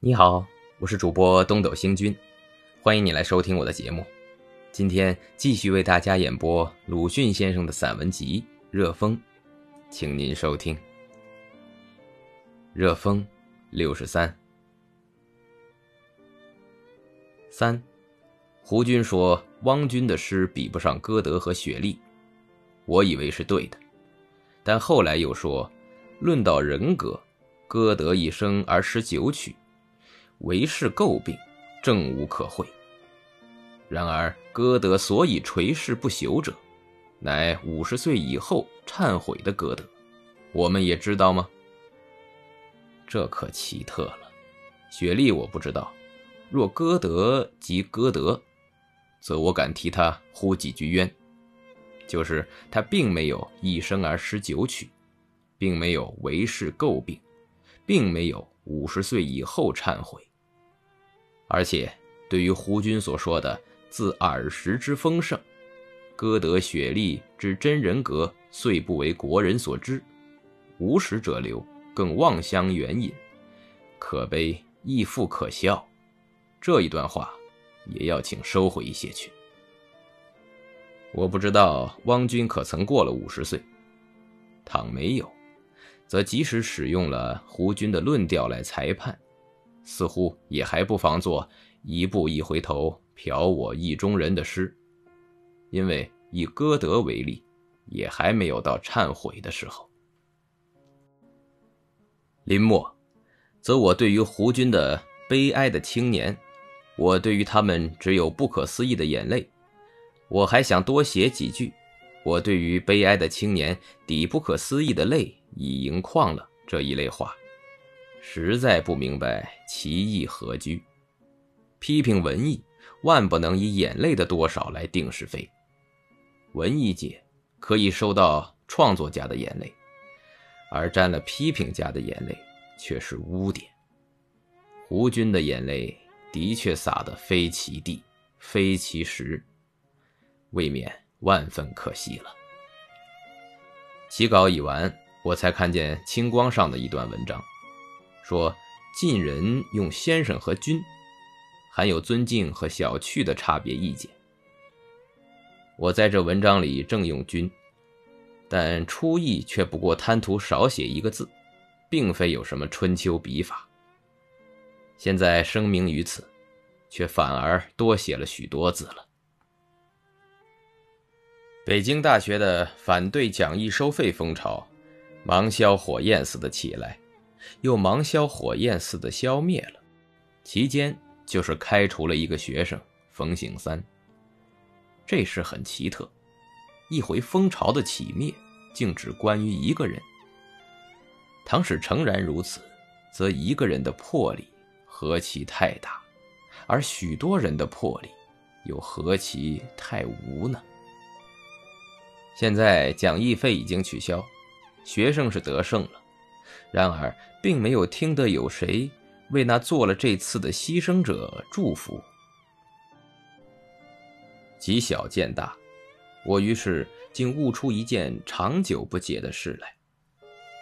你好，我是主播东斗星君，欢迎你来收听我的节目。今天继续为大家演播鲁迅先生的散文集《热风》，请您收听《热风》六十三三。胡军说汪军的诗比不上歌德和雪莉，我以为是对的，但后来又说，论到人格，歌德一生而诗九曲。为世诟病，正无可讳。然而歌德所以垂世不朽者，乃五十岁以后忏悔的歌德，我们也知道吗？这可奇特了。雪莉我不知道，若歌德即歌德，则我敢替他呼几句冤，就是他并没有一生而诗九曲，并没有为世诟病，并没有五十岁以后忏悔。而且，对于胡军所说的“自耳时之丰盛，歌德、雪莉之真人格虽不为国人所知，无史者流，更妄相援引，可悲亦复可笑”，这一段话，也要请收回一些去。我不知道汪军可曾过了五十岁，倘没有，则即使使用了胡军的论调来裁判。似乎也还不妨做“一步一回头，瞟我意中人”的诗，因为以歌德为例，也还没有到忏悔的时候。林默，则我对于胡军的悲哀的青年，我对于他们只有不可思议的眼泪。我还想多写几句，我对于悲哀的青年抵不可思议的泪已盈眶了这一类话。实在不明白其意何居。批评文艺，万不能以眼泪的多少来定是非。文艺界可以收到创作家的眼泪，而沾了批评家的眼泪却是污点。胡军的眼泪的确洒得非其地，非其时，未免万分可惜了。起稿已完，我才看见清光上的一段文章。说晋人用先生和君，含有尊敬和小觑的差别意见。我在这文章里正用君，但初意却不过贪图少写一个字，并非有什么春秋笔法。现在声明于此，却反而多写了许多字了。北京大学的反对讲义收费风潮，芒硝火焰似的起来。又芒硝火焰似的消灭了，其间就是开除了一个学生冯醒三。这事很奇特，一回风潮的起灭，竟只关于一个人。倘使诚然如此，则一个人的魄力何其太大，而许多人的魄力又何其太无呢？现在讲义费已经取消，学生是得胜了。然而，并没有听得有谁为那做了这次的牺牲者祝福。极小见大，我于是竟悟出一件长久不解的事来，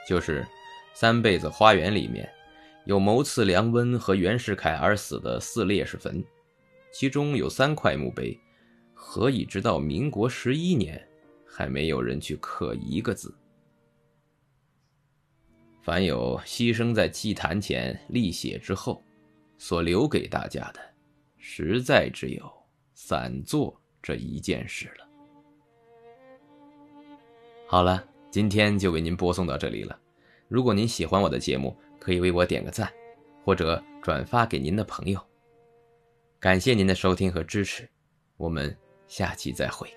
就是《三辈子花园》里面有谋刺梁温和袁世凯而死的四烈士坟，其中有三块墓碑，何以直到民国十一年还没有人去刻一个字？凡有牺牲在祭坛前立血之后，所留给大家的，实在只有散坐这一件事了。好了，今天就为您播送到这里了。如果您喜欢我的节目，可以为我点个赞，或者转发给您的朋友。感谢您的收听和支持，我们下期再会。